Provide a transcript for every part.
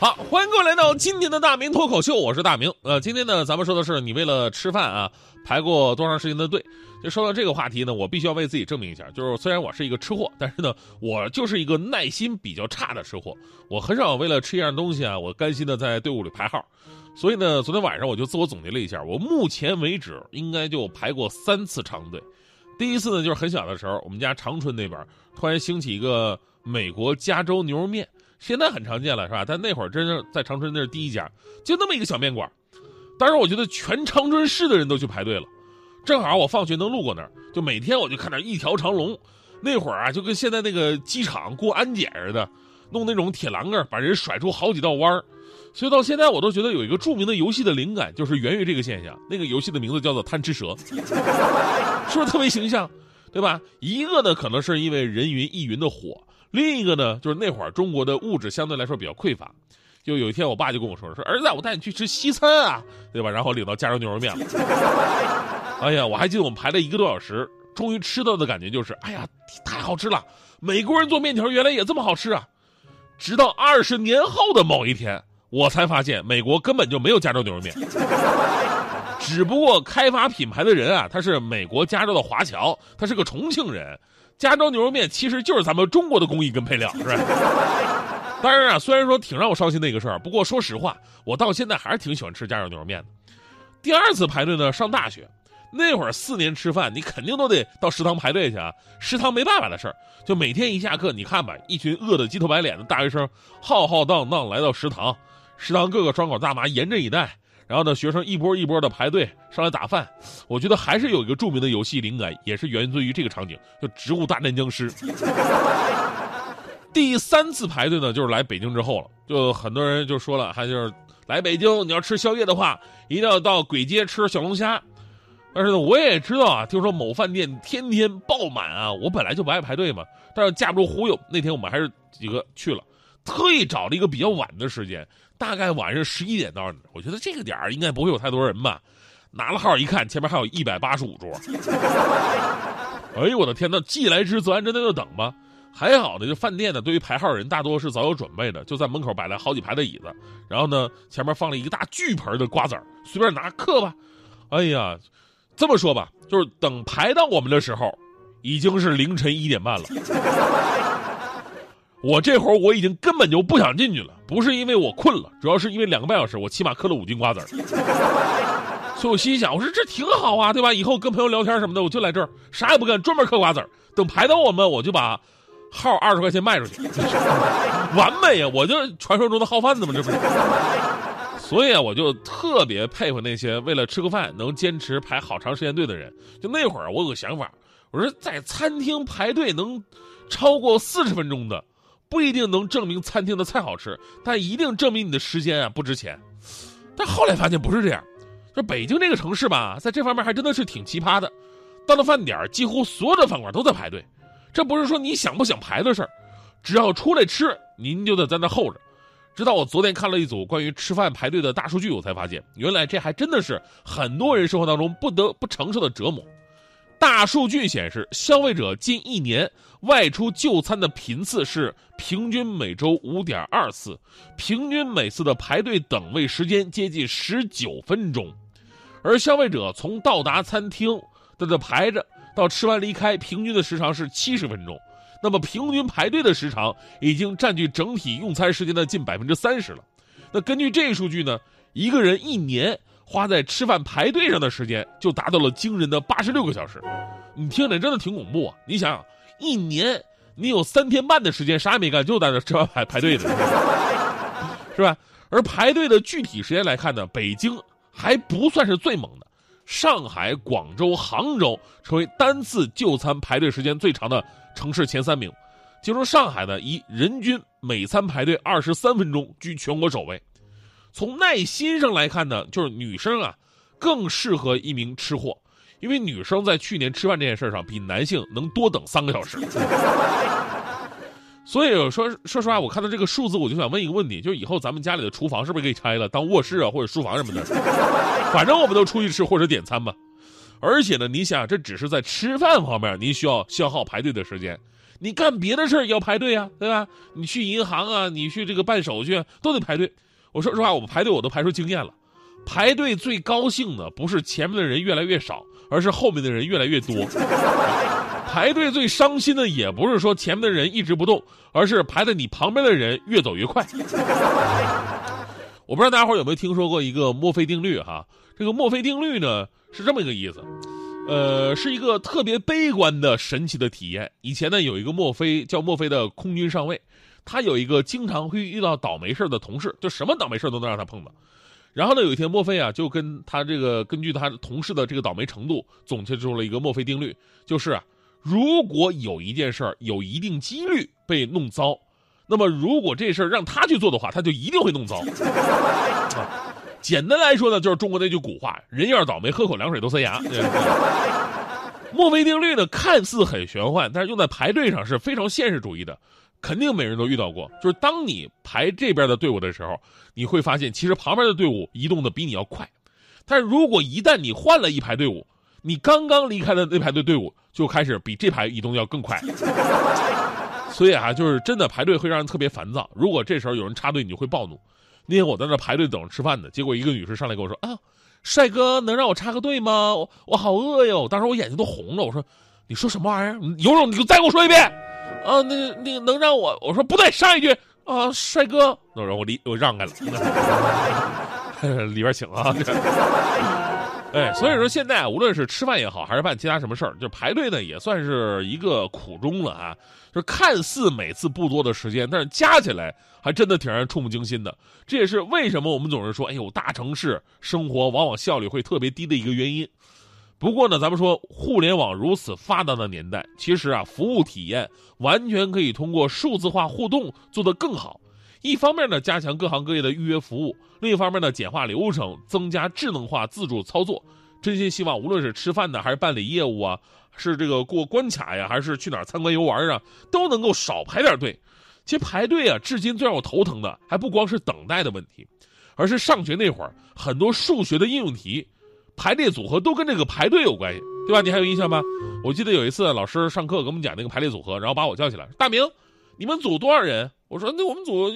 好，欢迎各位来到今天的大明脱口秀，我是大明。呃，今天呢，咱们说的是你为了吃饭啊，排过多长时间的队？就说到这个话题呢，我必须要为自己证明一下，就是虽然我是一个吃货，但是呢，我就是一个耐心比较差的吃货。我很少为了吃一样东西啊，我甘心的在队伍里排号。所以呢，昨天晚上我就自我总结了一下，我目前为止应该就排过三次长队。第一次呢，就是很小的时候，我们家长春那边突然兴起一个美国加州牛肉面。现在很常见了，是吧？但那会儿真是在长春那是第一家，就那么一个小面馆。当时我觉得全长春市的人都去排队了，正好我放学能路过那儿，就每天我就看那一条长龙。那会儿啊，就跟现在那个机场过安检似的，弄那种铁栏杆把人甩出好几道弯儿。所以到现在我都觉得有一个著名的游戏的灵感就是源于这个现象。那个游戏的名字叫做贪吃蛇，是不是特别形象？对吧？一个呢，可能是因为人云亦云的火。另一个呢，就是那会儿中国的物质相对来说比较匮乏，就有一天我爸就跟我说说儿子，我带你去吃西餐啊，对吧？然后领到加州牛肉面了。哎呀，我还记得我们排了一个多小时，终于吃到的感觉就是，哎呀，太好吃了！美国人做面条原来也这么好吃啊！直到二十年后的某一天，我才发现美国根本就没有加州牛肉面，只不过开发品牌的人啊，他是美国加州的华侨，他是个重庆人。加州牛肉面其实就是咱们中国的工艺跟配料，是吧？当然啊，虽然说挺让我伤心的一个事儿，不过说实话，我到现在还是挺喜欢吃加州牛肉面的。第二次排队呢，上大学那会儿，四年吃饭你肯定都得到食堂排队去啊。食堂没办法的事儿，就每天一下课，你看吧，一群饿得鸡头白脸的大学生浩浩荡荡来到食堂，食堂各个窗口大妈严阵以待。然后呢，学生一波一波的排队上来打饭，我觉得还是有一个著名的游戏灵感，也是源自于这个场景，就《植物大战僵尸》。第三次排队呢，就是来北京之后了，就很多人就说了，还就是来北京你要吃宵夜的话，一定要到簋街吃小龙虾。但是呢，我也知道啊，听说某饭店天天爆满啊，我本来就不爱排队嘛，但是架不住忽悠，那天我们还是几个去了。特意找了一个比较晚的时间，大概晚上十一点到的。我觉得这个点儿应该不会有太多人吧。拿了号一看，前面还有一百八十五桌。哎呦我的天呐，既来之则安之，那就等吧。还好呢，就饭店呢，对于排号人大多是早有准备的，就在门口摆了好几排的椅子，然后呢，前面放了一个大巨盆的瓜子儿，随便拿嗑吧。哎呀，这么说吧，就是等排到我们的时候，已经是凌晨一点半了。我这会儿我已经根本就不想进去了，不是因为我困了，主要是因为两个半小时我起码嗑了五斤瓜子儿，所以我心想，我说这挺好啊，对吧？以后跟朋友聊天什么的，我就来这儿，啥也不干，专门嗑瓜子儿。等排到我们，我就把号二十块钱卖出去，完美呀！我就传说中的号贩子嘛，这不是？所以啊，我就特别佩服那些为了吃个饭能坚持排好长时间队的人。就那会儿，我有个想法，我说在餐厅排队能超过四十分钟的。不一定能证明餐厅的菜好吃，但一定证明你的时间啊不值钱。但后来发现不是这样，就北京这个城市吧，在这方面还真的是挺奇葩的。到了饭点几乎所有的饭馆都在排队。这不是说你想不想排的事儿，只要出来吃，您就得在那候着。直到我昨天看了一组关于吃饭排队的大数据，我才发现，原来这还真的是很多人生活当中不得不承受的折磨。大数据显示，消费者近一年外出就餐的频次是平均每周五点二次，平均每次的排队等位时间接近十九分钟，而消费者从到达餐厅在这排着到吃完离开，平均的时长是七十分钟，那么平均排队的时长已经占据整体用餐时间的近百分之三十了。那根据这一数据呢，一个人一年。花在吃饭排队上的时间就达到了惊人的八十六个小时，你听着真的挺恐怖啊！你想想，一年你有三天半的时间啥也没干，就在那吃饭排排队的，是吧？而排队的具体时间来看呢，北京还不算是最猛的，上海、广州、杭州成为单次就餐排队时间最长的城市前三名。其中，上海呢以人均每餐排队二十三分钟，居全国首位。从耐心上来看呢，就是女生啊更适合一名吃货，因为女生在去年吃饭这件事上比男性能多等三个小时。所以说，说实话，我看到这个数字，我就想问一个问题：就是以后咱们家里的厨房是不是可以拆了，当卧室啊或者书房什么的？反正我们都出去吃或者点餐吧。而且呢，你想，这只是在吃饭方面，您需要消耗排队的时间。你干别的事儿也要排队啊，对吧？你去银行啊，你去这个办手续都得排队。我说实话，我排队我都排出经验了。排队最高兴的不是前面的人越来越少，而是后面的人越来越多。排队最伤心的也不是说前面的人一直不动，而是排在你旁边的人越走越快。我不知道大家伙有没有听说过一个墨菲定律哈？这个墨菲定律呢是这么一个意思，呃，是一个特别悲观的神奇的体验。以前呢有一个墨菲叫墨菲的空军上尉，他有一个经常会遇到倒霉事的同事，就什么倒霉事都能让他碰到。然后呢有一天墨菲啊就跟他这个根据他同事的这个倒霉程度，总结出了一个墨菲定律，就是啊。如果有一件事儿有一定几率被弄糟，那么如果这事儿让他去做的话，他就一定会弄糟。简单来说呢，就是中国那句古话：“人要是倒霉，喝口凉水都塞牙。”墨菲定律呢，看似很玄幻，但是用在排队上是非常现实主义的，肯定每人都遇到过。就是当你排这边的队伍的时候，你会发现其实旁边的队伍移动的比你要快，但是如果一旦你换了一排队伍，你刚刚离开的那排队队伍就开始比这排移动要更快，所以啊，就是真的排队会让人特别烦躁。如果这时候有人插队，你就会暴怒。那天我在那排队等着吃饭呢，结果一个女士上来跟我说：“啊，帅哥，能让我插个队吗？我我好饿哟！”当时我眼睛都红了，我说：“你说什么玩意儿？有种你就再给我说一遍。”啊，那那能让我？我说不对，上一句啊，帅哥。那然后我离我让开了，里边请啊。哎，所以说现在无论是吃饭也好，还是办其他什么事儿，就排队呢，也算是一个苦衷了啊。就看似每次不多的时间，但是加起来还真的挺让人触目惊心的。这也是为什么我们总是说，哎呦，大城市生活往往效率会特别低的一个原因。不过呢，咱们说互联网如此发达的年代，其实啊，服务体验完全可以通过数字化互动做得更好。一方面呢，加强各行各业的预约服务；另一方面呢，简化流程，增加智能化自助操作。真心希望，无论是吃饭的，还是办理业务啊，是这个过关卡呀，还是去哪儿参观游玩啊，都能够少排点队。其实排队啊，至今最让我头疼的，还不光是等待的问题，而是上学那会儿，很多数学的应用题，排列组合都跟这个排队有关系，对吧？你还有印象吗？我记得有一次老师上课给我们讲那个排列组合，然后把我叫起来，大明，你们组多少人？我说那我们组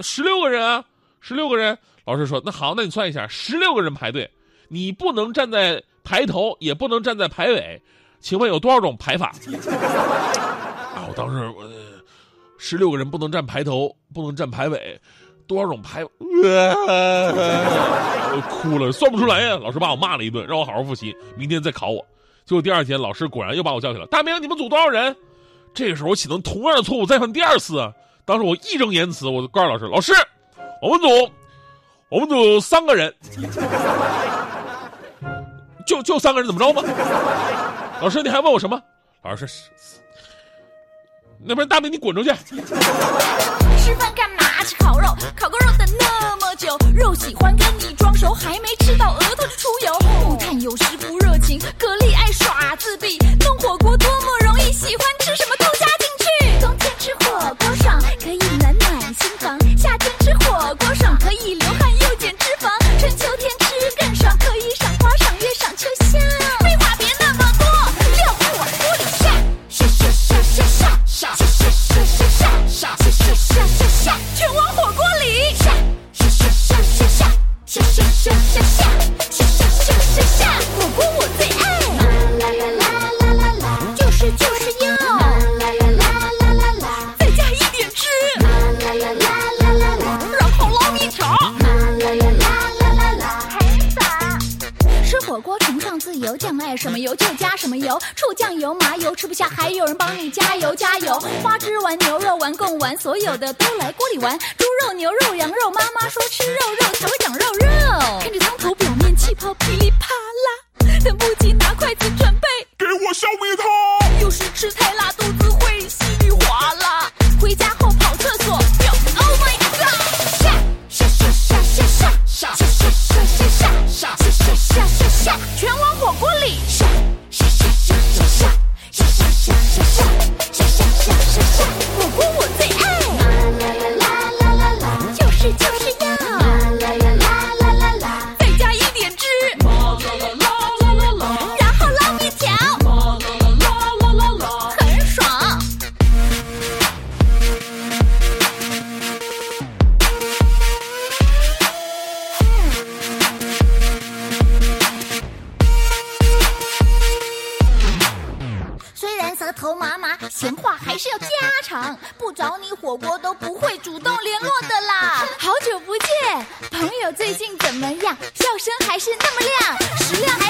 十六个人啊，十六个人。老师说那好，那你算一下，十六个人排队，你不能站在排头，也不能站在排尾，请问有多少种排法？啊，我当时我十六个人不能站排头，不能站排尾，多少种排？我哭了，算不出来呀。老师把我骂了一顿，让我好好复习，明天再考我。结果第二天，老师果然又把我叫起来，大明，你们组多少人？这个时候我岂能同样的错误，再犯第二次。当时我义正言辞，我就告诉老师：“老师，我们组，我们组三个人，就就三个人，怎么着吧？”老师，你还问我什么？老师是，那不然大明你滚出去。吃饭干嘛？吃烤肉，烤个肉等那么久，肉喜欢跟你装熟，还没吃到额头就出油。木炭有时不热情，蛤蜊爱耍自闭，弄火锅多么醋酱油麻油吃不下，还有人帮你加油加油。花枝丸、牛肉丸、贡丸，所有的都来锅里玩。猪肉、牛肉、羊肉，妈妈说吃肉肉才会长肉肉。看着汤头表面气泡噼里啪啦，等不及拿筷子准备，给我消灭它！有时吃太辣，怎么样？笑声还是那么亮食量还